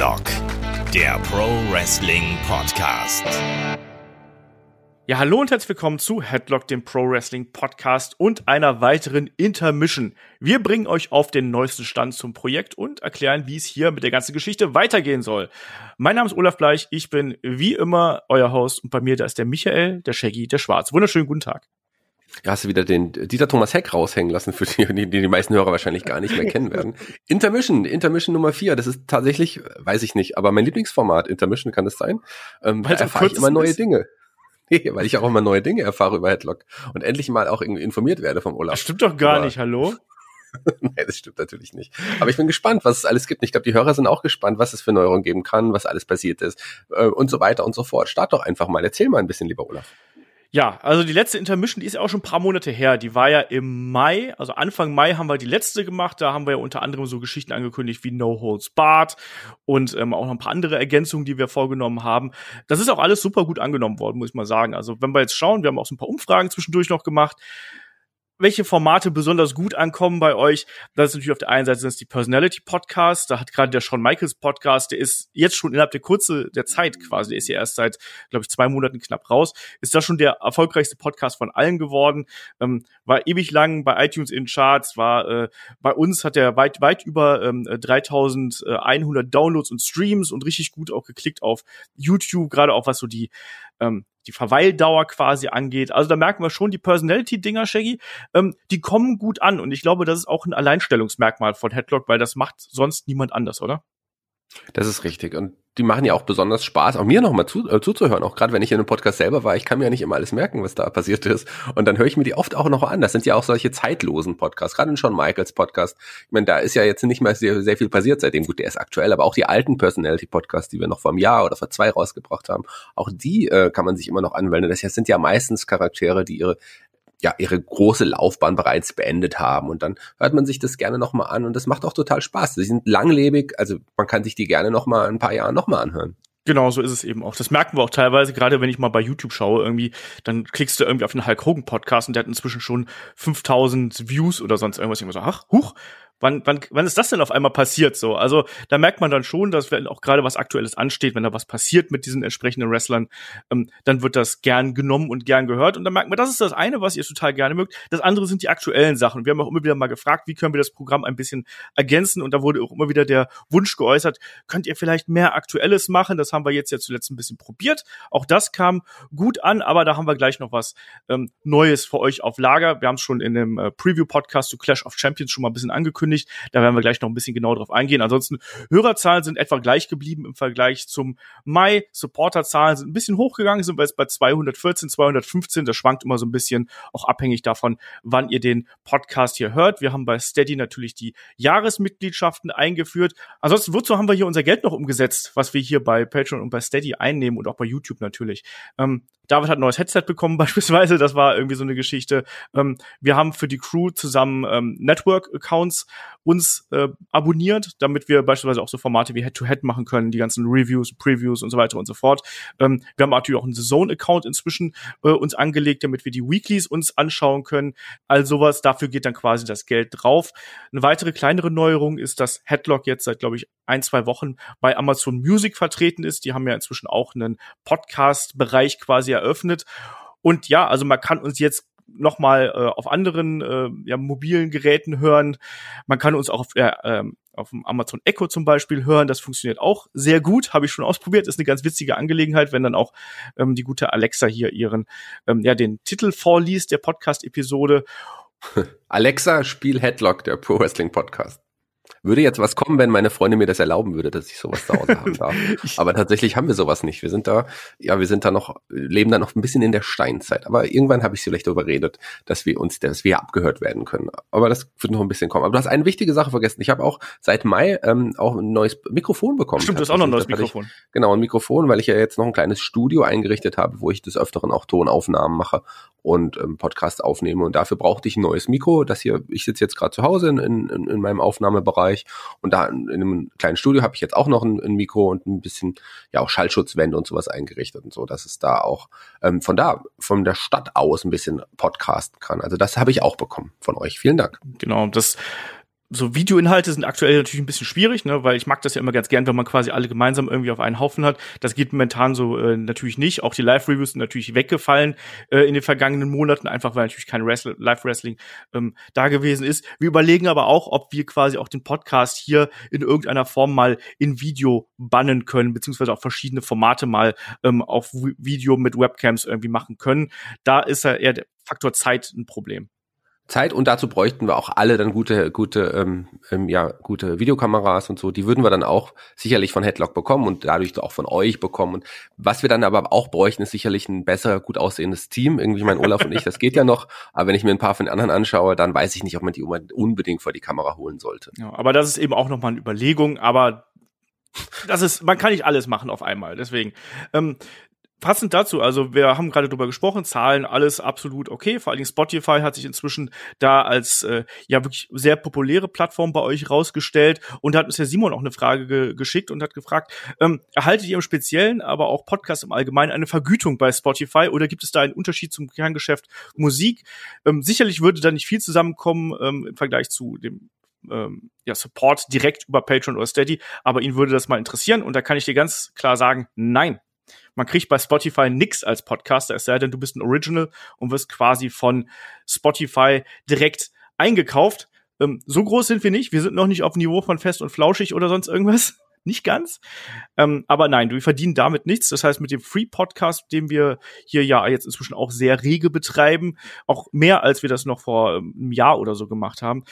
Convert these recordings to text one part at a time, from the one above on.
Headlock, der Pro Wrestling Podcast. Ja, hallo und herzlich willkommen zu Headlock, dem Pro Wrestling Podcast und einer weiteren Intermission. Wir bringen euch auf den neuesten Stand zum Projekt und erklären, wie es hier mit der ganzen Geschichte weitergehen soll. Mein Name ist Olaf Bleich, ich bin wie immer euer Host und bei mir da ist der Michael, der Shaggy, der Schwarz. Wunderschönen guten Tag. Ja, hast du wieder den Dieter Thomas Heck raushängen lassen, für die, die die meisten Hörer wahrscheinlich gar nicht mehr kennen werden. Intermission, Intermission Nummer vier, das ist tatsächlich, weiß ich nicht, aber mein Lieblingsformat, Intermission kann es sein. Ähm, da erfahre ich immer neue ist. Dinge. weil ich auch immer neue Dinge erfahre über Headlock und endlich mal auch irgendwie informiert werde vom Olaf. Das stimmt doch gar aber, nicht, hallo? Nein, das stimmt natürlich nicht. Aber ich bin gespannt, was es alles gibt. Ich glaube, die Hörer sind auch gespannt, was es für Neuerungen geben kann, was alles passiert ist äh, und so weiter und so fort. Start doch einfach mal. Erzähl mal ein bisschen, lieber Olaf. Ja, also die letzte Intermission, die ist ja auch schon ein paar Monate her. Die war ja im Mai, also Anfang Mai haben wir die letzte gemacht. Da haben wir ja unter anderem so Geschichten angekündigt wie No Holds Barred und ähm, auch noch ein paar andere Ergänzungen, die wir vorgenommen haben. Das ist auch alles super gut angenommen worden, muss ich mal sagen. Also wenn wir jetzt schauen, wir haben auch so ein paar Umfragen zwischendurch noch gemacht welche Formate besonders gut ankommen bei euch. Das ist natürlich auf der einen Seite sind die Personality Podcasts. Da hat gerade der Shawn Michaels Podcast, der ist jetzt schon innerhalb der Kurze der Zeit quasi, der ist ja erst seit, glaube ich, zwei Monaten knapp raus, ist das schon der erfolgreichste Podcast von allen geworden. Ähm, war ewig lang bei iTunes in Charts, war äh, bei uns hat er weit, weit über ähm, 3100 Downloads und Streams und richtig gut auch geklickt auf YouTube, gerade auch was so die ähm, die Verweildauer quasi angeht. Also da merken wir schon, die Personality-Dinger, Shaggy, ähm, die kommen gut an. Und ich glaube, das ist auch ein Alleinstellungsmerkmal von Headlock, weil das macht sonst niemand anders, oder? Das ist richtig. Und die machen ja auch besonders Spaß, auch mir nochmal zu, äh, zuzuhören, auch gerade wenn ich in einem Podcast selber war. Ich kann mir ja nicht immer alles merken, was da passiert ist. Und dann höre ich mir die oft auch noch an. Das sind ja auch solche zeitlosen Podcasts, gerade in Shawn Michaels Podcast. Ich meine, da ist ja jetzt nicht mehr sehr, sehr viel passiert seitdem. Gut, der ist aktuell, aber auch die alten Personality-Podcasts, die wir noch vor einem Jahr oder vor zwei rausgebracht haben, auch die äh, kann man sich immer noch anwenden. Das sind ja meistens Charaktere, die ihre ja ihre große Laufbahn bereits beendet haben und dann hört man sich das gerne nochmal an und das macht auch total Spaß. Sie sind langlebig, also man kann sich die gerne nochmal ein paar Jahre nochmal anhören. Genau, so ist es eben auch. Das merken wir auch teilweise, gerade wenn ich mal bei YouTube schaue, irgendwie, dann klickst du irgendwie auf den Hulk Hogan Podcast und der hat inzwischen schon 5000 Views oder sonst irgendwas. Ich immer so, ach, huch, wann, wann, wann ist das denn auf einmal passiert so? Also da merkt man dann schon, dass wenn auch gerade was Aktuelles ansteht, wenn da was passiert mit diesen entsprechenden Wrestlern, ähm, dann wird das gern genommen und gern gehört. Und dann merkt man, das ist das eine, was ihr total gerne mögt. Das andere sind die aktuellen Sachen. Wir haben auch immer wieder mal gefragt, wie können wir das Programm ein bisschen ergänzen? Und da wurde auch immer wieder der Wunsch geäußert, könnt ihr vielleicht mehr Aktuelles machen? Das haben wir jetzt ja zuletzt ein bisschen probiert. Auch das kam gut an, aber da haben wir gleich noch was ähm, Neues für euch auf Lager. Wir haben es schon in dem äh, Preview-Podcast zu Clash of Champions schon mal ein bisschen angekündigt angekündigt. Da werden wir gleich noch ein bisschen genauer drauf eingehen. Ansonsten, Hörerzahlen sind etwa gleich geblieben im Vergleich zum Mai. Supporterzahlen sind ein bisschen hochgegangen, sind wir jetzt bei 214, 215. Das schwankt immer so ein bisschen, auch abhängig davon, wann ihr den Podcast hier hört. Wir haben bei Steady natürlich die Jahresmitgliedschaften eingeführt. Ansonsten, wozu haben wir hier unser Geld noch umgesetzt, was wir hier bei Patreon und bei Steady einnehmen und auch bei YouTube natürlich? Ähm, David hat ein neues Headset bekommen beispielsweise, das war irgendwie so eine Geschichte. Ähm, wir haben für die Crew zusammen ähm, Network-Accounts uns äh, abonniert, damit wir beispielsweise auch so Formate wie Head-to-Head -Head machen können, die ganzen Reviews, Previews und so weiter und so fort. Ähm, wir haben natürlich auch einen Zone-Account inzwischen äh, uns angelegt, damit wir die Weeklies uns anschauen können. All sowas, dafür geht dann quasi das Geld drauf. Eine weitere kleinere Neuerung ist, dass Headlock jetzt seit, glaube ich, ein, zwei Wochen bei Amazon Music vertreten ist. Die haben ja inzwischen auch einen Podcast-Bereich quasi eröffnet. Und ja, also man kann uns jetzt noch mal äh, auf anderen äh, ja, mobilen Geräten hören. Man kann uns auch auf, äh, auf dem Amazon Echo zum Beispiel hören. Das funktioniert auch sehr gut. Habe ich schon ausprobiert. Ist eine ganz witzige Angelegenheit, wenn dann auch ähm, die gute Alexa hier ihren ähm, ja den Titel vorliest der Podcast-Episode. Alexa, spiel Headlock, der Pro Wrestling Podcast. Würde jetzt was kommen, wenn meine Freundin mir das erlauben würde, dass ich sowas zu Hause haben darf. Aber tatsächlich haben wir sowas nicht. Wir sind da, ja, wir sind da noch, leben da noch ein bisschen in der Steinzeit. Aber irgendwann habe ich sie vielleicht überredet, dass wir uns, dass wir abgehört werden können. Aber das wird noch ein bisschen kommen. Aber du hast eine wichtige Sache vergessen. Ich habe auch seit Mai ähm, auch ein neues Mikrofon bekommen. Stimmt, du hast auch noch ein neues Mikrofon. Ich, genau, ein Mikrofon, weil ich ja jetzt noch ein kleines Studio eingerichtet habe, wo ich des Öfteren auch Tonaufnahmen mache und ähm, Podcast aufnehme. Und dafür brauchte ich ein neues Mikro. Das hier, ich sitze jetzt gerade zu Hause in, in, in meinem Aufnahmebereich und da in, in einem kleinen Studio habe ich jetzt auch noch ein, ein, Mikro und ein bisschen ja auch Schallschutzwände und sowas eingerichtet und so, dass es da auch ähm, von da, von der Stadt aus ein bisschen podcasten kann. Also das habe ich auch bekommen von euch. Vielen Dank. Genau, das so Videoinhalte sind aktuell natürlich ein bisschen schwierig, ne, weil ich mag das ja immer ganz gern, wenn man quasi alle gemeinsam irgendwie auf einen Haufen hat. Das geht momentan so äh, natürlich nicht. Auch die Live-Reviews sind natürlich weggefallen äh, in den vergangenen Monaten, einfach weil natürlich kein Live-Wrestling ähm, da gewesen ist. Wir überlegen aber auch, ob wir quasi auch den Podcast hier in irgendeiner Form mal in Video bannen können, beziehungsweise auch verschiedene Formate mal ähm, auf Video mit Webcams irgendwie machen können. Da ist ja eher der Faktor Zeit ein Problem. Zeit und dazu bräuchten wir auch alle dann gute, gute, ähm, ähm, ja, gute Videokameras und so. Die würden wir dann auch sicherlich von Headlock bekommen und dadurch auch von euch bekommen. Und was wir dann aber auch bräuchten, ist sicherlich ein besser, gut aussehendes Team. Irgendwie mein Olaf und ich, das geht ja noch. Aber wenn ich mir ein paar von den anderen anschaue, dann weiß ich nicht, ob man die unbedingt vor die Kamera holen sollte. Ja, aber das ist eben auch nochmal eine Überlegung. Aber das ist, man kann nicht alles machen auf einmal. Deswegen. Ähm, passend dazu, also wir haben gerade drüber gesprochen, Zahlen, alles absolut okay. Vor allen Dingen Spotify hat sich inzwischen da als äh, ja wirklich sehr populäre Plattform bei euch rausgestellt und hat uns Herr Simon auch eine Frage ge geschickt und hat gefragt, ähm, erhaltet ihr im Speziellen, aber auch Podcast im Allgemeinen eine Vergütung bei Spotify oder gibt es da einen Unterschied zum Kerngeschäft Musik? Ähm, sicherlich würde da nicht viel zusammenkommen ähm, im Vergleich zu dem ähm, ja, Support direkt über Patreon oder Steady, aber ihn würde das mal interessieren und da kann ich dir ganz klar sagen, nein, man kriegt bei Spotify nix als Podcaster, es sei denn, du bist ein Original und wirst quasi von Spotify direkt eingekauft. Ähm, so groß sind wir nicht. Wir sind noch nicht auf dem Niveau von Fest und Flauschig oder sonst irgendwas. Nicht ganz. Ähm, aber nein, wir verdienen damit nichts. Das heißt, mit dem Free Podcast, den wir hier ja jetzt inzwischen auch sehr rege betreiben, auch mehr als wir das noch vor ähm, einem Jahr oder so gemacht haben,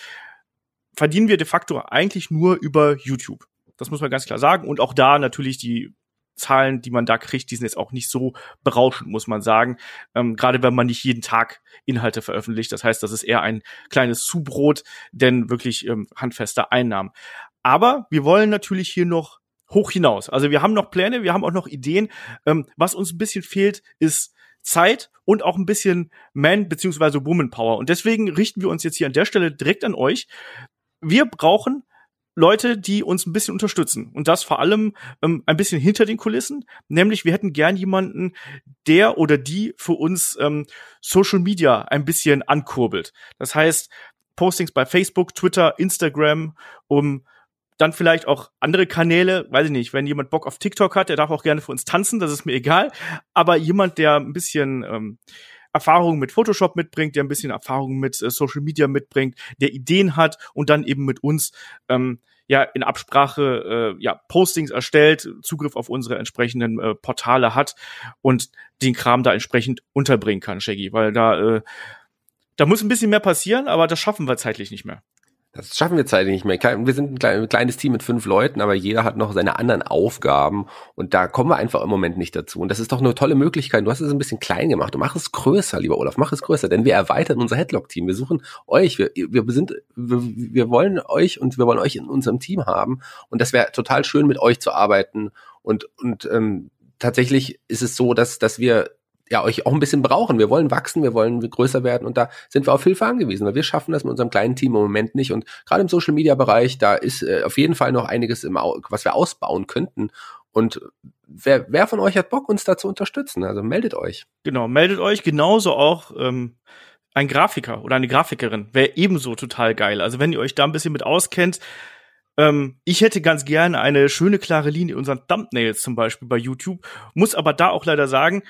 verdienen wir de facto eigentlich nur über YouTube. Das muss man ganz klar sagen. Und auch da natürlich die Zahlen, die man da kriegt, die sind jetzt auch nicht so berauschend, muss man sagen. Ähm, Gerade wenn man nicht jeden Tag Inhalte veröffentlicht. Das heißt, das ist eher ein kleines Zubrot, denn wirklich ähm, handfeste Einnahmen. Aber wir wollen natürlich hier noch hoch hinaus. Also wir haben noch Pläne, wir haben auch noch Ideen. Ähm, was uns ein bisschen fehlt, ist Zeit und auch ein bisschen Man- bzw. Woman Power. Und deswegen richten wir uns jetzt hier an der Stelle direkt an euch. Wir brauchen Leute, die uns ein bisschen unterstützen. Und das vor allem ähm, ein bisschen hinter den Kulissen. Nämlich, wir hätten gern jemanden, der oder die für uns ähm, Social Media ein bisschen ankurbelt. Das heißt, Postings bei Facebook, Twitter, Instagram, um dann vielleicht auch andere Kanäle, weiß ich nicht, wenn jemand Bock auf TikTok hat, der darf auch gerne für uns tanzen, das ist mir egal. Aber jemand, der ein bisschen ähm, Erfahrung mit Photoshop mitbringt, der ein bisschen Erfahrung mit äh, Social Media mitbringt, der Ideen hat und dann eben mit uns ähm, ja in Absprache äh, ja Postings erstellt, Zugriff auf unsere entsprechenden äh, Portale hat und den Kram da entsprechend unterbringen kann, Shaggy, weil da äh, da muss ein bisschen mehr passieren, aber das schaffen wir zeitlich nicht mehr. Das schaffen wir zeitlich nicht mehr. Wir sind ein kleines Team mit fünf Leuten, aber jeder hat noch seine anderen Aufgaben und da kommen wir einfach im Moment nicht dazu. Und das ist doch eine tolle Möglichkeit. Du hast es ein bisschen klein gemacht. Du mach es größer, lieber Olaf, mach es größer, denn wir erweitern unser Headlock-Team. Wir suchen euch, wir, wir sind, wir, wir wollen euch und wir wollen euch in unserem Team haben. Und das wäre total schön, mit euch zu arbeiten. Und, und ähm, tatsächlich ist es so, dass, dass wir ja euch auch ein bisschen brauchen. Wir wollen wachsen, wir wollen größer werden und da sind wir auf Hilfe angewiesen, weil wir schaffen das mit unserem kleinen Team im Moment nicht. Und gerade im Social Media Bereich, da ist äh, auf jeden Fall noch einiges, im, was wir ausbauen könnten. Und wer, wer von euch hat Bock, uns da zu unterstützen? Also meldet euch. Genau, meldet euch genauso auch. Ähm ein Grafiker oder eine Grafikerin wäre ebenso total geil. Also wenn ihr euch da ein bisschen mit auskennt, ähm, ich hätte ganz gerne eine schöne klare Linie in unseren Thumbnails zum Beispiel bei YouTube, muss aber da auch leider sagen,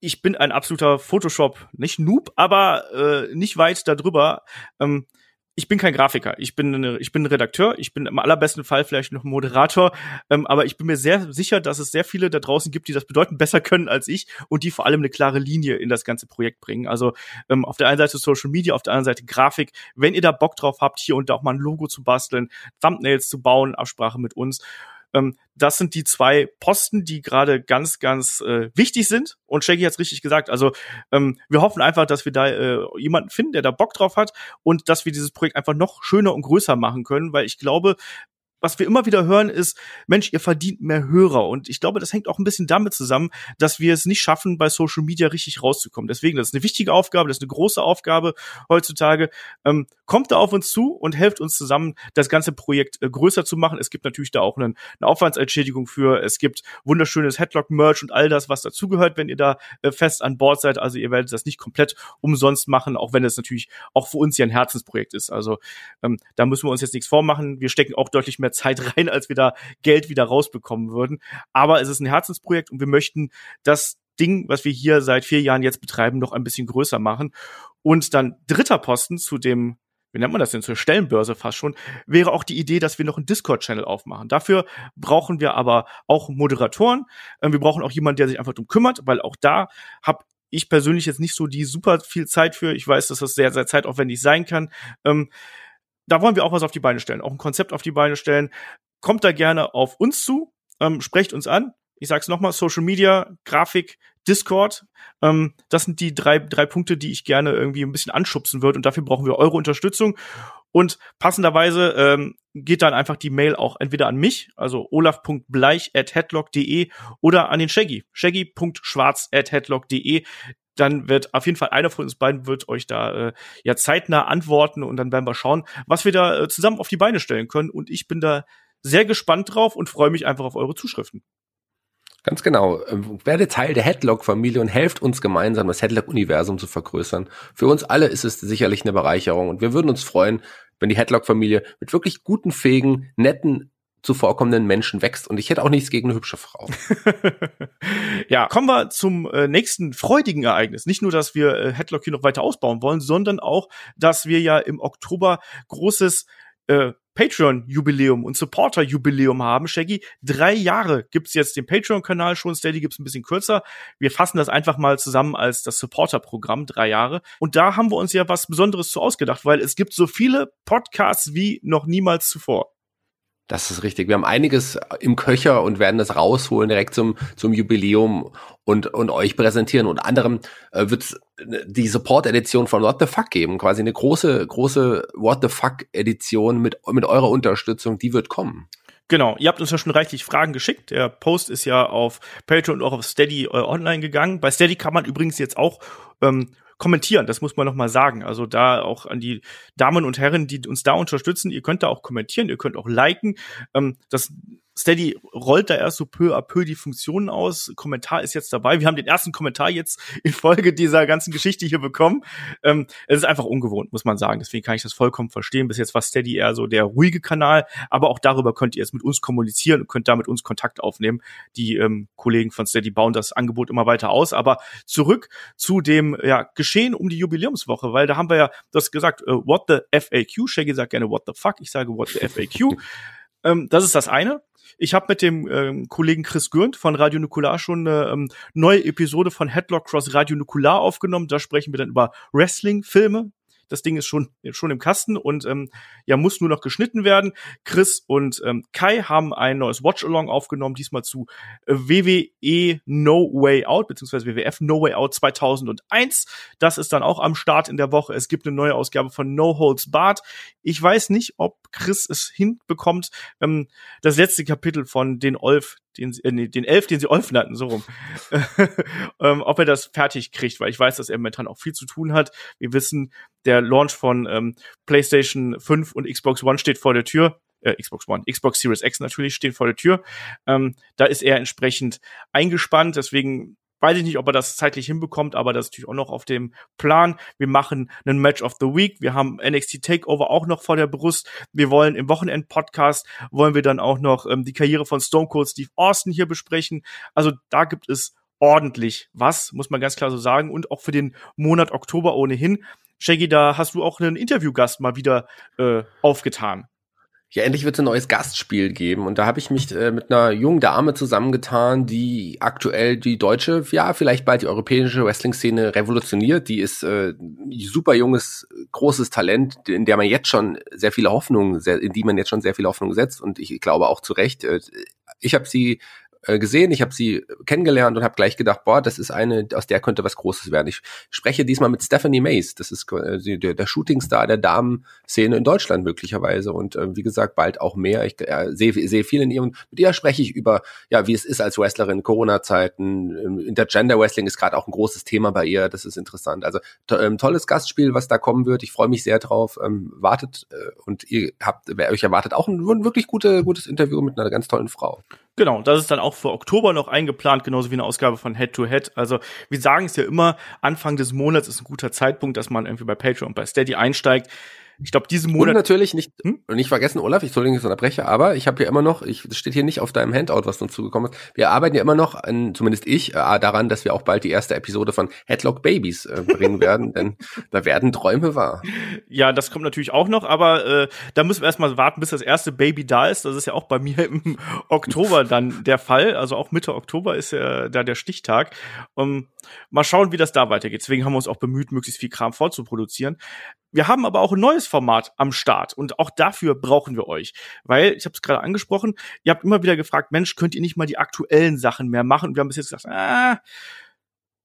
ich bin ein absoluter Photoshop, nicht Noob, aber äh, nicht weit darüber. Ähm, ich bin kein Grafiker, ich bin, eine, ich bin ein Redakteur, ich bin im allerbesten Fall vielleicht noch Moderator, ähm, aber ich bin mir sehr sicher, dass es sehr viele da draußen gibt, die das bedeutend besser können als ich und die vor allem eine klare Linie in das ganze Projekt bringen. Also ähm, auf der einen Seite Social Media, auf der anderen Seite Grafik. Wenn ihr da Bock drauf habt, hier und da auch mal ein Logo zu basteln, Thumbnails zu bauen, Absprache mit uns, ähm, das sind die zwei Posten, die gerade ganz, ganz äh, wichtig sind. Und Shaggy hat es richtig gesagt. Also ähm, wir hoffen einfach, dass wir da äh, jemanden finden, der da Bock drauf hat und dass wir dieses Projekt einfach noch schöner und größer machen können, weil ich glaube, was wir immer wieder hören, ist, Mensch, ihr verdient mehr Hörer. Und ich glaube, das hängt auch ein bisschen damit zusammen, dass wir es nicht schaffen, bei Social Media richtig rauszukommen. Deswegen, das ist eine wichtige Aufgabe, das ist eine große Aufgabe heutzutage. Ähm, kommt da auf uns zu und helft uns zusammen, das ganze Projekt äh, größer zu machen. Es gibt natürlich da auch einen, eine Aufwandsentschädigung für. Es gibt wunderschönes Headlock-Merch und all das, was dazugehört, wenn ihr da äh, fest an Bord seid. Also ihr werdet das nicht komplett umsonst machen, auch wenn es natürlich auch für uns ja ein Herzensprojekt ist. Also ähm, da müssen wir uns jetzt nichts vormachen. Wir stecken auch deutlich mehr Zeit rein, als wir da Geld wieder rausbekommen würden. Aber es ist ein Herzensprojekt und wir möchten das Ding, was wir hier seit vier Jahren jetzt betreiben, noch ein bisschen größer machen. Und dann dritter Posten zu dem wie nennt man das denn, zur Stellenbörse fast schon, wäre auch die Idee, dass wir noch einen Discord-Channel aufmachen. Dafür brauchen wir aber auch Moderatoren. Ähm, wir brauchen auch jemanden, der sich einfach drum kümmert, weil auch da habe ich persönlich jetzt nicht so die super viel Zeit für. Ich weiß, dass das sehr, sehr zeitaufwendig sein kann. Da wollen wir auch was auf die Beine stellen, auch ein Konzept auf die Beine stellen. Kommt da gerne auf uns zu, ähm, sprecht uns an. Ich sag's nochmal, Social Media, Grafik, Discord. Ähm, das sind die drei, drei Punkte, die ich gerne irgendwie ein bisschen anschubsen würde. Und dafür brauchen wir eure Unterstützung. Und passenderweise ähm, geht dann einfach die Mail auch entweder an mich, also olaf.bleich at headlock.de oder an den Shaggy, shaggy.schwarz at headlock.de dann wird auf jeden Fall einer von uns beiden wird euch da äh, ja zeitnah antworten und dann werden wir schauen, was wir da äh, zusammen auf die Beine stellen können. Und ich bin da sehr gespannt drauf und freue mich einfach auf eure Zuschriften. Ganz genau. Ähm, werde Teil der Headlock-Familie und helft uns gemeinsam, das Headlock-Universum zu vergrößern. Für uns alle ist es sicherlich eine Bereicherung und wir würden uns freuen, wenn die Headlock-Familie mit wirklich guten, fähigen, netten, zuvorkommenden Menschen wächst. Und ich hätte auch nichts gegen eine hübsche Frau. ja, kommen wir zum äh, nächsten freudigen Ereignis. Nicht nur, dass wir äh, Headlock hier noch weiter ausbauen wollen, sondern auch, dass wir ja im Oktober großes äh, Patreon-Jubiläum und Supporter-Jubiläum haben. Shaggy, drei Jahre gibt's jetzt den Patreon-Kanal schon, Steady gibt's ein bisschen kürzer. Wir fassen das einfach mal zusammen als das Supporter-Programm, drei Jahre. Und da haben wir uns ja was Besonderes zu ausgedacht, weil es gibt so viele Podcasts wie noch niemals zuvor. Das ist richtig. Wir haben einiges im Köcher und werden das rausholen direkt zum, zum Jubiläum und, und euch präsentieren. Und anderem äh, wird es die Support-Edition von What the Fuck geben. Quasi eine große, große What the Fuck-Edition mit, mit eurer Unterstützung, die wird kommen. Genau, ihr habt uns ja schon reichlich Fragen geschickt. Der Post ist ja auf Patreon und auch auf Steady äh, online gegangen. Bei Steady kann man übrigens jetzt auch ähm, kommentieren, das muss man noch mal sagen. Also da auch an die Damen und Herren, die uns da unterstützen, ihr könnt da auch kommentieren, ihr könnt auch liken. Ähm, das Steady rollt da erst so peu à peu die Funktionen aus. Kommentar ist jetzt dabei. Wir haben den ersten Kommentar jetzt in Folge dieser ganzen Geschichte hier bekommen. Ähm, es ist einfach ungewohnt, muss man sagen. Deswegen kann ich das vollkommen verstehen. Bis jetzt war Steady eher so der ruhige Kanal. Aber auch darüber könnt ihr jetzt mit uns kommunizieren und könnt da mit uns Kontakt aufnehmen. Die ähm, Kollegen von Steady bauen das Angebot immer weiter aus. Aber zurück zu dem ja, Geschehen um die Jubiläumswoche, weil da haben wir ja das gesagt, äh, what the FAQ. Shaggy sagt gerne what the fuck. Ich sage what the FAQ. ähm, das ist das eine. Ich habe mit dem ähm, Kollegen Chris Gürnt von Radio Nukular schon eine ähm, neue Episode von Headlock Cross Radio Nukular aufgenommen. Da sprechen wir dann über Wrestling-Filme, das Ding ist schon, schon im Kasten und ähm, ja, muss nur noch geschnitten werden. Chris und ähm, Kai haben ein neues Watch-Along aufgenommen, diesmal zu WWE No Way Out, beziehungsweise WWF No Way Out 2001. Das ist dann auch am Start in der Woche. Es gibt eine neue Ausgabe von No Holds Barred. Ich weiß nicht, ob Chris es hinbekommt, ähm, das letzte Kapitel von den Olf den, äh, nee, den Elf, den sie Olfen hatten, so rum, ähm, ob er das fertig kriegt, weil ich weiß, dass er momentan auch viel zu tun hat. Wir wissen, der Launch von ähm, PlayStation 5 und Xbox One steht vor der Tür. Äh, Xbox One, Xbox Series X natürlich stehen vor der Tür. Ähm, da ist er entsprechend eingespannt, deswegen Weiß ich nicht, ob er das zeitlich hinbekommt, aber das ist natürlich auch noch auf dem Plan. Wir machen einen Match of the Week. Wir haben NXT Takeover auch noch vor der Brust. Wir wollen im Wochenend-Podcast wollen wir dann auch noch ähm, die Karriere von Stone Cold Steve Austin hier besprechen. Also da gibt es ordentlich was, muss man ganz klar so sagen. Und auch für den Monat Oktober ohnehin. Shaggy, da hast du auch einen Interviewgast mal wieder äh, aufgetan ja, endlich wird es ein neues Gastspiel geben. Und da habe ich mich äh, mit einer jungen Dame zusammengetan, die aktuell die deutsche, ja, vielleicht bald die europäische Wrestling-Szene revolutioniert. Die ist äh, super junges, großes Talent, in der man jetzt schon sehr viele Hoffnungen, in die man jetzt schon sehr viele Hoffnungen setzt. Und ich glaube auch zu Recht. Äh, ich habe sie äh, gesehen, ich habe sie kennengelernt und habe gleich gedacht, boah, das ist eine, aus der könnte was Großes werden. Ich spreche diesmal mit Stephanie Mays, das ist äh, der, der Shootingstar der Damen-Szene in Deutschland möglicherweise und äh, wie gesagt, bald auch mehr. Ich äh, sehe seh viel in ihr und mit ihr spreche ich über, ja, wie es ist als Wrestlerin, Corona-Zeiten, ähm, Intergender Wrestling ist gerade auch ein großes Thema bei ihr, das ist interessant. Also to ähm, tolles Gastspiel, was da kommen wird, ich freue mich sehr drauf, ähm, wartet äh, und ihr habt, euch erwartet auch ein, ein wirklich gute, gutes Interview mit einer ganz tollen Frau. Genau, das ist dann auch für Oktober noch eingeplant, genauso wie eine Ausgabe von Head to Head. Also wir sagen es ja immer, Anfang des Monats ist ein guter Zeitpunkt, dass man irgendwie bei Patreon und bei Steady einsteigt. Ich glaube, diesen Monat. Und natürlich nicht, hm? nicht vergessen, Olaf, ich soll nicht unterbrechen, aber ich habe hier immer noch, ich, das steht hier nicht auf deinem Handout, was uns zugekommen ist. Wir arbeiten ja immer noch, an, zumindest ich, äh, daran, dass wir auch bald die erste Episode von Headlock Babies äh, bringen werden, denn da werden Träume wahr. Ja, das kommt natürlich auch noch, aber äh, da müssen wir erstmal warten, bis das erste Baby da ist. Das ist ja auch bei mir im Oktober dann der Fall. Also auch Mitte Oktober ist ja da der Stichtag. Um, mal schauen, wie das da weitergeht. Deswegen haben wir uns auch bemüht, möglichst viel Kram vorzuproduzieren. Wir haben aber auch ein neues Format am Start und auch dafür brauchen wir euch, weil ich habe es gerade angesprochen, ihr habt immer wieder gefragt, Mensch, könnt ihr nicht mal die aktuellen Sachen mehr machen? Und wir haben bis jetzt gesagt, ah,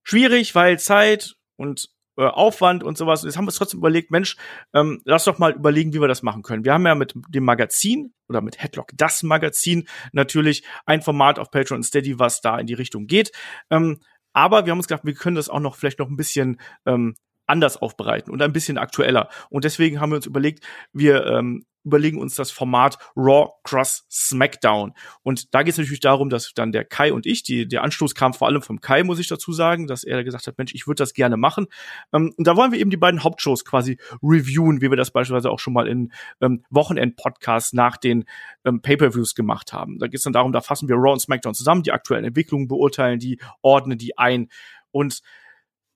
schwierig, weil Zeit und äh, Aufwand und sowas. Und jetzt haben wir uns trotzdem überlegt, Mensch, ähm, lass doch mal überlegen, wie wir das machen können. Wir haben ja mit dem Magazin oder mit Headlock das Magazin natürlich ein Format auf Patreon und Steady, was da in die Richtung geht. Ähm, aber wir haben uns gedacht, wir können das auch noch vielleicht noch ein bisschen ähm, anders aufbereiten und ein bisschen aktueller. Und deswegen haben wir uns überlegt, wir ähm, überlegen uns das Format Raw Cross SmackDown. Und da geht es natürlich darum, dass dann der Kai und ich, die, der Anstoß kam vor allem vom Kai, muss ich dazu sagen, dass er gesagt hat, Mensch, ich würde das gerne machen. Ähm, und da wollen wir eben die beiden Hauptshows quasi reviewen, wie wir das beispielsweise auch schon mal in ähm, Wochenend-Podcasts nach den ähm, Pay-Per-Views gemacht haben. Da geht es dann darum, da fassen wir Raw und SmackDown zusammen, die aktuellen Entwicklungen beurteilen, die ordnen die ein. Und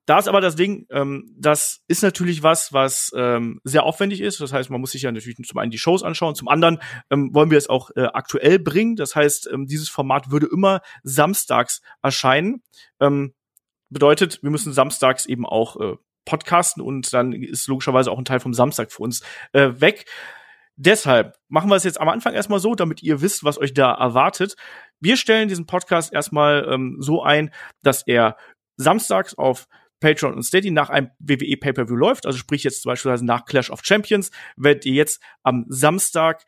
da ist aber das Ding, ähm, das ist natürlich was, was ähm, sehr aufwendig ist. Das heißt, man muss sich ja natürlich zum einen die Shows anschauen, zum anderen ähm, wollen wir es auch äh, aktuell bringen. Das heißt, ähm, dieses Format würde immer samstags erscheinen. Ähm, bedeutet, wir müssen samstags eben auch äh, podcasten und dann ist logischerweise auch ein Teil vom Samstag für uns äh, weg. Deshalb machen wir es jetzt am Anfang erstmal so, damit ihr wisst, was euch da erwartet. Wir stellen diesen Podcast erstmal ähm, so ein, dass er samstags auf Patreon und Steady nach einem WWE Pay-Per-View läuft, also sprich jetzt beispielsweise nach Clash of Champions, werdet ihr jetzt am Samstag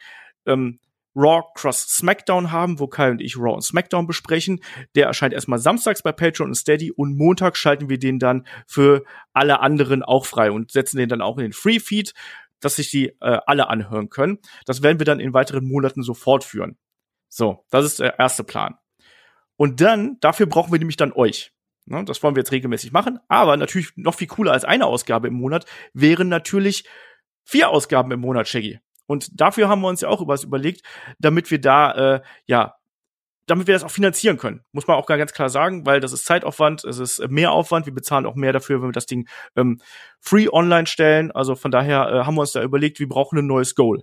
ähm, Raw Cross SmackDown haben, wo Kai und ich Raw und SmackDown besprechen. Der erscheint erstmal samstags bei Patreon und Steady und Montag schalten wir den dann für alle anderen auch frei und setzen den dann auch in den Free Feed, dass sich die äh, alle anhören können. Das werden wir dann in weiteren Monaten so fortführen. So, das ist der erste Plan. Und dann, dafür brauchen wir nämlich dann euch. Ne, das wollen wir jetzt regelmäßig machen. Aber natürlich noch viel cooler als eine Ausgabe im Monat wären natürlich vier Ausgaben im Monat, Shaggy. Und dafür haben wir uns ja auch was überlegt, damit wir da, äh, ja, damit wir das auch finanzieren können. Muss man auch ganz klar sagen, weil das ist Zeitaufwand, es ist mehr Aufwand, wir bezahlen auch mehr dafür, wenn wir das Ding ähm, free online stellen. Also von daher äh, haben wir uns da überlegt, wir brauchen ein neues Goal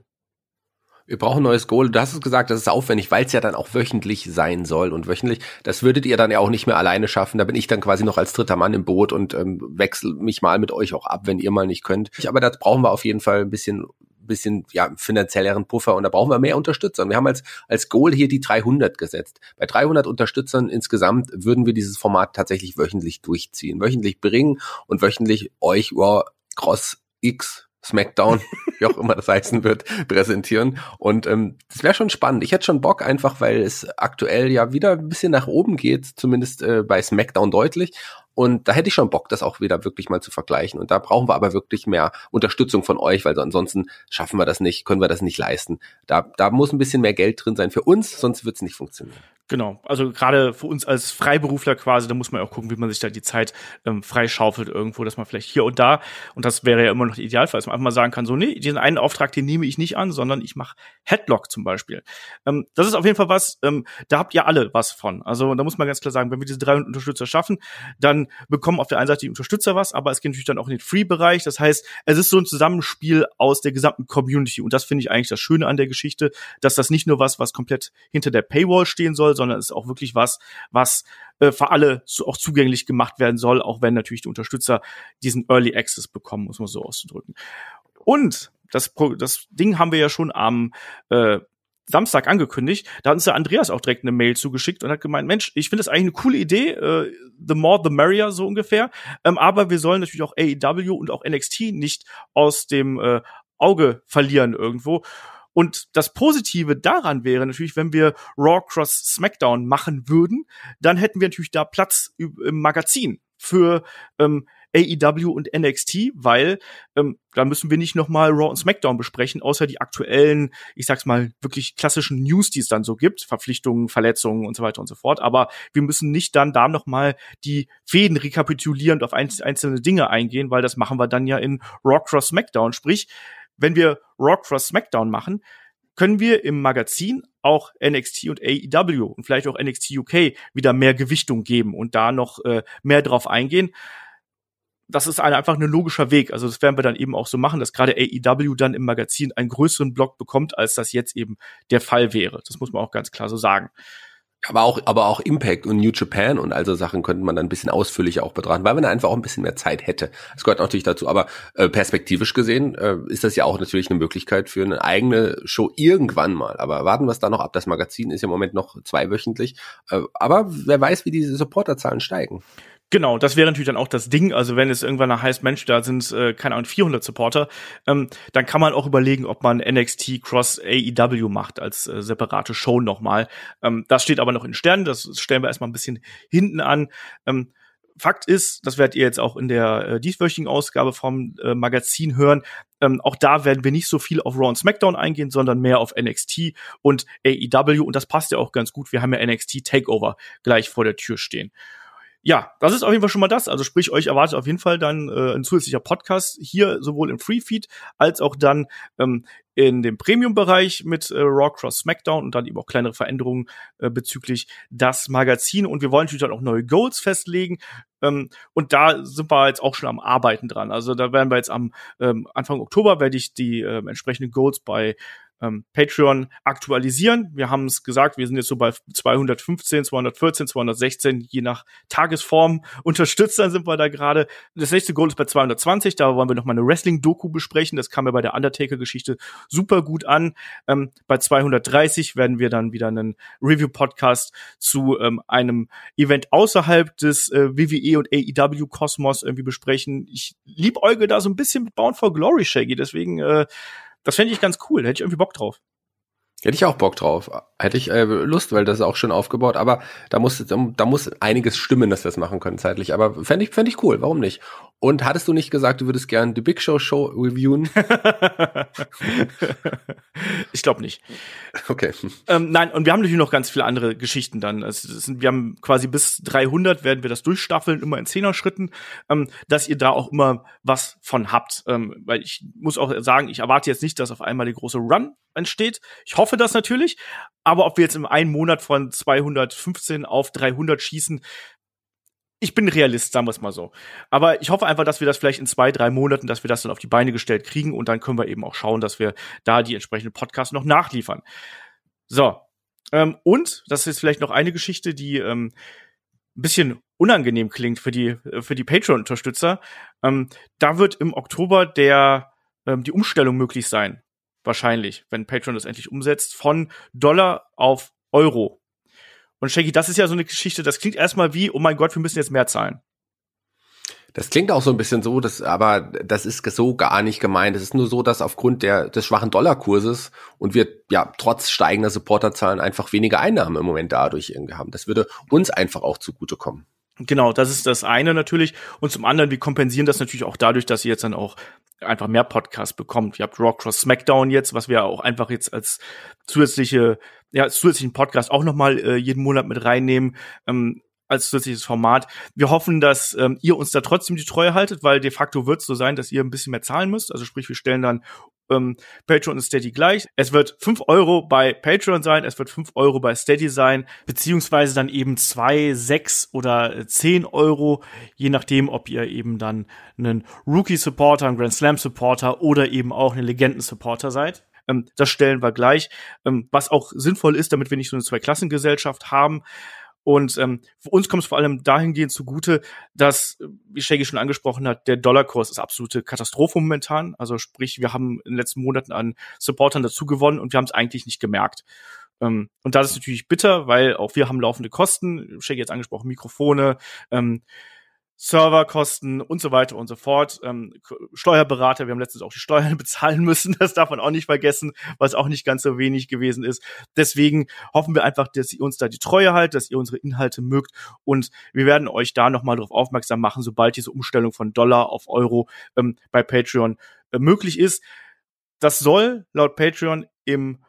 wir brauchen ein neues Goal. Du hast es gesagt, das ist aufwendig, weil es ja dann auch wöchentlich sein soll. Und wöchentlich, das würdet ihr dann ja auch nicht mehr alleine schaffen. Da bin ich dann quasi noch als dritter Mann im Boot und ähm, wechsel mich mal mit euch auch ab, wenn ihr mal nicht könnt. Aber da brauchen wir auf jeden Fall ein bisschen bisschen ja finanzielleren Puffer und da brauchen wir mehr Unterstützer. Und wir haben als als Goal hier die 300 gesetzt. Bei 300 Unterstützern insgesamt würden wir dieses Format tatsächlich wöchentlich durchziehen, wöchentlich bringen und wöchentlich euch wow, Cross X SmackDown, wie auch immer das heißen wird, präsentieren. Und ähm, das wäre schon spannend. Ich hätte schon Bock, einfach weil es aktuell ja wieder ein bisschen nach oben geht, zumindest äh, bei SmackDown deutlich. Und da hätte ich schon Bock, das auch wieder wirklich mal zu vergleichen. Und da brauchen wir aber wirklich mehr Unterstützung von euch, weil ansonsten schaffen wir das nicht, können wir das nicht leisten. Da, da muss ein bisschen mehr Geld drin sein für uns, sonst wird es nicht funktionieren. Genau, also gerade für uns als Freiberufler quasi, da muss man auch gucken, wie man sich da die Zeit ähm, freischaufelt irgendwo, dass man vielleicht hier und da, und das wäre ja immer noch Idealfall, dass man einfach mal sagen kann, so, nee, diesen einen Auftrag, den nehme ich nicht an, sondern ich mache Headlock zum Beispiel. Ähm, das ist auf jeden Fall was, ähm, da habt ihr alle was von. Also da muss man ganz klar sagen, wenn wir diese 300 Unterstützer schaffen, dann bekommen auf der einen Seite die Unterstützer was, aber es geht natürlich dann auch in den Free-Bereich. Das heißt, es ist so ein Zusammenspiel aus der gesamten Community. Und das finde ich eigentlich das Schöne an der Geschichte, dass das nicht nur was, was komplett hinter der Paywall stehen soll, sondern es ist auch wirklich was, was äh, für alle so auch zugänglich gemacht werden soll, auch wenn natürlich die Unterstützer diesen Early Access bekommen, muss man so auszudrücken. Und das, das Ding haben wir ja schon am äh, Samstag angekündigt. Da hat uns der Andreas auch direkt eine Mail zugeschickt und hat gemeint, Mensch, ich finde das eigentlich eine coole Idee, äh, the more the merrier so ungefähr. Ähm, aber wir sollen natürlich auch AEW und auch NXT nicht aus dem äh, Auge verlieren irgendwo. Und das Positive daran wäre natürlich, wenn wir Raw Cross SmackDown machen würden, dann hätten wir natürlich da Platz im Magazin für ähm, AEW und NXT, weil ähm, da müssen wir nicht nochmal Raw und SmackDown besprechen, außer die aktuellen, ich sag's mal, wirklich klassischen News, die es dann so gibt, Verpflichtungen, Verletzungen und so weiter und so fort. Aber wir müssen nicht dann da nochmal die Fäden rekapitulierend auf einzelne Dinge eingehen, weil das machen wir dann ja in Raw Cross SmackDown. Sprich, wenn wir Raw Cross SmackDown machen, können wir im Magazin auch NXT und AEW und vielleicht auch NXT UK wieder mehr Gewichtung geben und da noch äh, mehr drauf eingehen das ist ein, einfach ein logischer Weg. Also das werden wir dann eben auch so machen, dass gerade AEW dann im Magazin einen größeren Block bekommt, als das jetzt eben der Fall wäre. Das muss man auch ganz klar so sagen. Aber auch, aber auch Impact und New Japan und all so Sachen könnte man dann ein bisschen ausführlicher auch betrachten, weil man einfach auch ein bisschen mehr Zeit hätte. Das gehört natürlich dazu. Aber äh, perspektivisch gesehen äh, ist das ja auch natürlich eine Möglichkeit für eine eigene Show irgendwann mal. Aber warten wir es da noch ab. Das Magazin ist ja im Moment noch zweiwöchentlich. Äh, aber wer weiß, wie diese Supporterzahlen steigen. Genau, das wäre natürlich dann auch das Ding. Also wenn es irgendwann heißt, Mensch, da sind äh, keine Ahnung 400 Supporter, ähm, dann kann man auch überlegen, ob man NXT Cross AEW macht als äh, separate Show nochmal. Ähm, das steht aber noch in Sternen. Das stellen wir erstmal ein bisschen hinten an. Ähm, Fakt ist, das werdet ihr jetzt auch in der äh, dieswöchigen Ausgabe vom äh, Magazin hören. Ähm, auch da werden wir nicht so viel auf Raw und SmackDown eingehen, sondern mehr auf NXT und AEW. Und das passt ja auch ganz gut. Wir haben ja NXT Takeover gleich vor der Tür stehen ja, das ist auf jeden Fall schon mal das. Also sprich, euch erwartet auf jeden Fall dann äh, ein zusätzlicher Podcast hier sowohl im Free Feed als auch dann ähm, in dem Premium-Bereich mit äh, Raw Cross SmackDown und dann eben auch kleinere Veränderungen äh, bezüglich das Magazin. Und wir wollen natürlich dann auch neue Goals festlegen. Ähm, und da sind wir jetzt auch schon am Arbeiten dran. Also da werden wir jetzt am ähm, Anfang Oktober werde ich die äh, entsprechenden Goals bei ähm, Patreon aktualisieren. Wir haben es gesagt, wir sind jetzt so bei 215, 214, 216, je nach Tagesform Unterstützern sind wir da gerade. Das nächste Goal ist bei 220, da wollen wir noch mal eine Wrestling-Doku besprechen. Das kam ja bei der Undertaker-Geschichte super gut an. Ähm, bei 230 werden wir dann wieder einen Review-Podcast zu ähm, einem Event außerhalb des äh, WWE und AEW-Kosmos irgendwie besprechen. Ich liebäuge da so ein bisschen mit Bound for Glory, Shaggy, deswegen äh, das fände ich ganz cool, da hätte ich irgendwie Bock drauf. Hätte ich auch Bock drauf. Hätte ich äh, Lust, weil das ist auch schön aufgebaut. Aber da muss, da muss einiges stimmen, dass wir es machen können zeitlich. Aber fände ich, fände ich cool. Warum nicht? Und hattest du nicht gesagt, du würdest gern die Big Show Show reviewen? ich glaube nicht. Okay. Ähm, nein, und wir haben natürlich noch ganz viele andere Geschichten dann. Also sind, wir haben quasi bis 300 werden wir das durchstaffeln, immer in Zehner-Schritten, ähm, dass ihr da auch immer was von habt. Ähm, weil ich muss auch sagen, ich erwarte jetzt nicht, dass auf einmal die große Run entsteht. Ich hoffe das natürlich. Aber ob wir jetzt im einen Monat von 215 auf 300 schießen, ich bin Realist, sagen wir es mal so. Aber ich hoffe einfach, dass wir das vielleicht in zwei, drei Monaten, dass wir das dann auf die Beine gestellt kriegen und dann können wir eben auch schauen, dass wir da die entsprechenden Podcasts noch nachliefern. So. Ähm, und, das ist vielleicht noch eine Geschichte, die ähm, ein bisschen unangenehm klingt für die, für die Patreon-Unterstützer. Ähm, da wird im Oktober der, ähm, die Umstellung möglich sein. Wahrscheinlich, wenn Patreon das endlich umsetzt, von Dollar auf Euro. Und Shaggy, das ist ja so eine Geschichte, das klingt erstmal wie, oh mein Gott, wir müssen jetzt mehr zahlen. Das klingt auch so ein bisschen so, dass, aber das ist so gar nicht gemeint. Es ist nur so, dass aufgrund der, des schwachen Dollarkurses und wir ja trotz steigender Supporterzahlen einfach weniger Einnahmen im Moment dadurch irgendwie haben. Das würde uns einfach auch zugutekommen. Genau, das ist das eine natürlich. Und zum anderen, wir kompensieren das natürlich auch dadurch, dass ihr jetzt dann auch einfach mehr Podcasts bekommt. Ihr habt Raw Cross SmackDown jetzt, was wir auch einfach jetzt als zusätzliche, ja, als zusätzlichen Podcast auch nochmal äh, jeden Monat mit reinnehmen. Ähm, als zusätzliches Format. Wir hoffen, dass ähm, ihr uns da trotzdem die Treue haltet, weil de facto wird es so sein, dass ihr ein bisschen mehr zahlen müsst. Also sprich, wir stellen dann ähm, Patreon und Steady gleich. Es wird fünf Euro bei Patreon sein, es wird fünf Euro bei Steady sein, beziehungsweise dann eben zwei, sechs oder zehn Euro, je nachdem, ob ihr eben dann einen Rookie-Supporter, einen Grand Slam-Supporter oder eben auch einen Legenden-Supporter seid. Ähm, das stellen wir gleich, ähm, was auch sinnvoll ist, damit wir nicht so eine Zwei-Klassengesellschaft haben. Und ähm, für uns kommt es vor allem dahingehend zugute, dass, wie Shaggy schon angesprochen hat, der Dollarkurs ist absolute Katastrophe momentan. Also sprich, wir haben in den letzten Monaten an Supportern dazu gewonnen und wir haben es eigentlich nicht gemerkt. Ähm, und das ist natürlich bitter, weil auch wir haben laufende Kosten. Shaggy jetzt angesprochen, Mikrofone, ähm, Serverkosten und so weiter und so fort. Ähm, Steuerberater, wir haben letztens auch die Steuern bezahlen müssen, das darf man auch nicht vergessen, was auch nicht ganz so wenig gewesen ist. Deswegen hoffen wir einfach, dass ihr uns da die Treue haltet, dass ihr unsere Inhalte mögt und wir werden euch da nochmal darauf aufmerksam machen, sobald diese Umstellung von Dollar auf Euro ähm, bei Patreon äh, möglich ist. Das soll laut Patreon im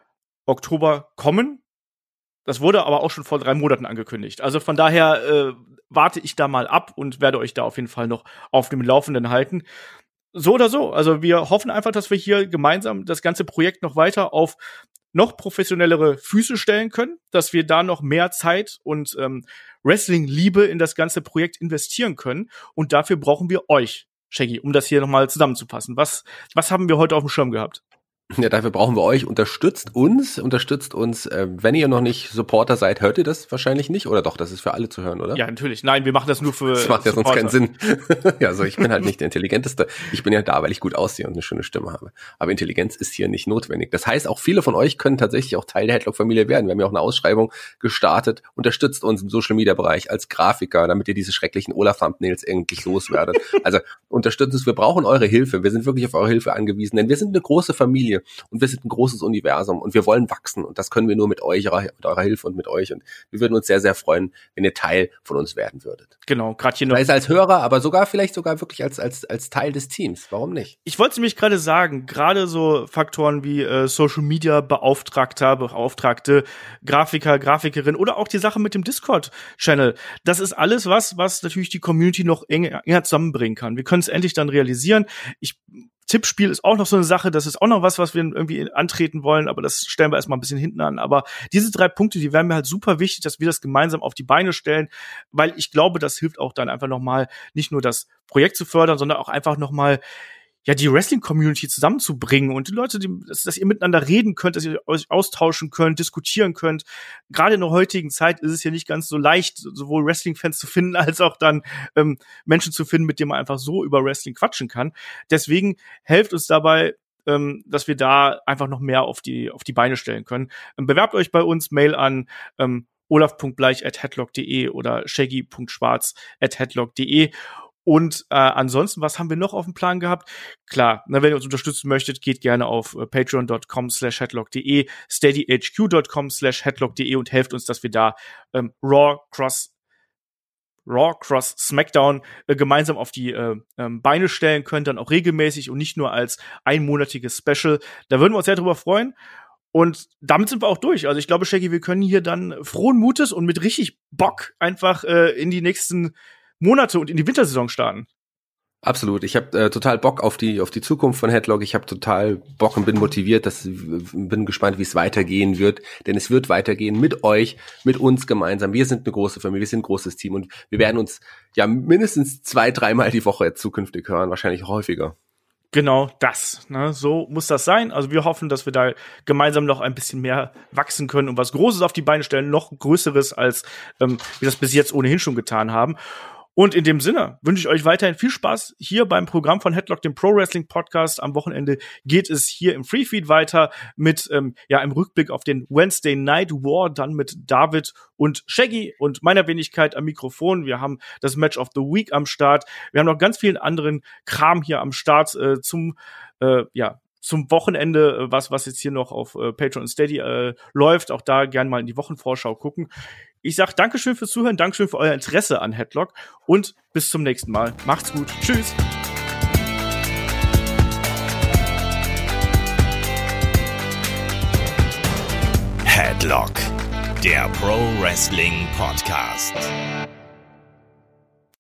Oktober kommen. Das wurde aber auch schon vor drei Monaten angekündigt. Also von daher äh, warte ich da mal ab und werde euch da auf jeden Fall noch auf dem Laufenden halten. So oder so. Also wir hoffen einfach, dass wir hier gemeinsam das ganze Projekt noch weiter auf noch professionellere Füße stellen können, dass wir da noch mehr Zeit und ähm, Wrestling-Liebe in das ganze Projekt investieren können. Und dafür brauchen wir euch, Shaggy, um das hier nochmal zusammenzufassen. Was, was haben wir heute auf dem Schirm gehabt? Ja, dafür brauchen wir euch. Unterstützt uns, unterstützt uns. Äh, wenn ihr noch nicht Supporter seid, hört ihr das wahrscheinlich nicht, oder doch? Das ist für alle zu hören, oder? Ja, natürlich. Nein, wir machen das nur für. Das macht ja sonst keinen Sinn. ja, also ich bin halt nicht der Intelligenteste. Ich bin ja da, weil ich gut aussehe und eine schöne Stimme habe. Aber Intelligenz ist hier nicht notwendig. Das heißt, auch viele von euch können tatsächlich auch Teil der Headlock-Familie werden. Wir haben ja auch eine Ausschreibung gestartet. Unterstützt uns im Social-Media-Bereich als Grafiker, damit ihr diese schrecklichen Olaf-Thumbnails endlich loswerdet. also unterstützt uns. Wir brauchen eure Hilfe. Wir sind wirklich auf eure Hilfe angewiesen, denn wir sind eine große Familie und wir sind ein großes Universum und wir wollen wachsen und das können wir nur mit euch, mit eurer Hilfe und mit euch und wir würden uns sehr, sehr freuen, wenn ihr Teil von uns werden würdet. Genau, gerade hier noch. Sei als Hörer, aber sogar vielleicht sogar wirklich als, als, als Teil des Teams. Warum nicht? Ich wollte nämlich gerade sagen, gerade so Faktoren wie äh, Social Media Beauftragter, Beauftragte, Grafiker, Grafikerin oder auch die Sache mit dem Discord-Channel. Das ist alles was, was natürlich die Community noch enger, enger zusammenbringen kann. Wir können es endlich dann realisieren. Ich Tippspiel ist auch noch so eine Sache, das ist auch noch was, was wir irgendwie antreten wollen, aber das stellen wir erstmal ein bisschen hinten an. Aber diese drei Punkte, die wären mir halt super wichtig, dass wir das gemeinsam auf die Beine stellen, weil ich glaube, das hilft auch dann einfach nochmal, nicht nur das Projekt zu fördern, sondern auch einfach nochmal ja, die Wrestling-Community zusammenzubringen und die Leute, die, dass, dass, ihr miteinander reden könnt, dass ihr euch austauschen könnt, diskutieren könnt. Gerade in der heutigen Zeit ist es ja nicht ganz so leicht, sowohl Wrestling-Fans zu finden, als auch dann ähm, Menschen zu finden, mit denen man einfach so über Wrestling quatschen kann. Deswegen helft uns dabei, ähm, dass wir da einfach noch mehr auf die, auf die Beine stellen können. Ähm, bewerbt euch bei uns, Mail an ähm, olaf.bleich at headlock.de oder shaggy.schwarz at headlock.de und äh, ansonsten, was haben wir noch auf dem Plan gehabt? Klar, na, wenn ihr uns unterstützen möchtet, geht gerne auf äh, patreon.com slash headlock.de, steadyhq.com slash headlock.de und helft uns, dass wir da ähm, Raw Cross Raw Cross SmackDown äh, gemeinsam auf die äh, ähm, Beine stellen können, dann auch regelmäßig und nicht nur als einmonatiges Special. Da würden wir uns sehr drüber freuen. Und damit sind wir auch durch. Also ich glaube, Shaggy, wir können hier dann frohen Mutes und mit richtig Bock einfach äh, in die nächsten Monate und in die Wintersaison starten. Absolut. Ich habe äh, total Bock auf die auf die Zukunft von Headlock. Ich habe total Bock und bin motiviert. Das bin gespannt, wie es weitergehen wird. Denn es wird weitergehen mit euch, mit uns gemeinsam. Wir sind eine große Familie, wir sind ein großes Team und wir werden uns ja mindestens zwei, dreimal die Woche zukünftig hören, wahrscheinlich häufiger. Genau das. Ne? So muss das sein. Also wir hoffen, dass wir da gemeinsam noch ein bisschen mehr wachsen können und was Großes auf die Beine stellen, noch Größeres, als ähm, wir das bis jetzt ohnehin schon getan haben. Und in dem Sinne wünsche ich euch weiterhin viel Spaß hier beim Programm von Headlock, dem Pro Wrestling Podcast. Am Wochenende geht es hier im Free Feed weiter mit ähm, ja im Rückblick auf den Wednesday Night War, dann mit David und Shaggy und meiner Wenigkeit am Mikrofon. Wir haben das Match of the Week am Start. Wir haben noch ganz vielen anderen Kram hier am Start äh, zum äh, ja zum Wochenende, äh, was, was jetzt hier noch auf äh, Patreon Steady äh, läuft. Auch da gern mal in die Wochenvorschau gucken. Ich sag Dankeschön fürs Zuhören, Dankeschön für euer Interesse an Headlock und bis zum nächsten Mal. Macht's gut. Tschüss. Headlock, der Pro Wrestling Podcast.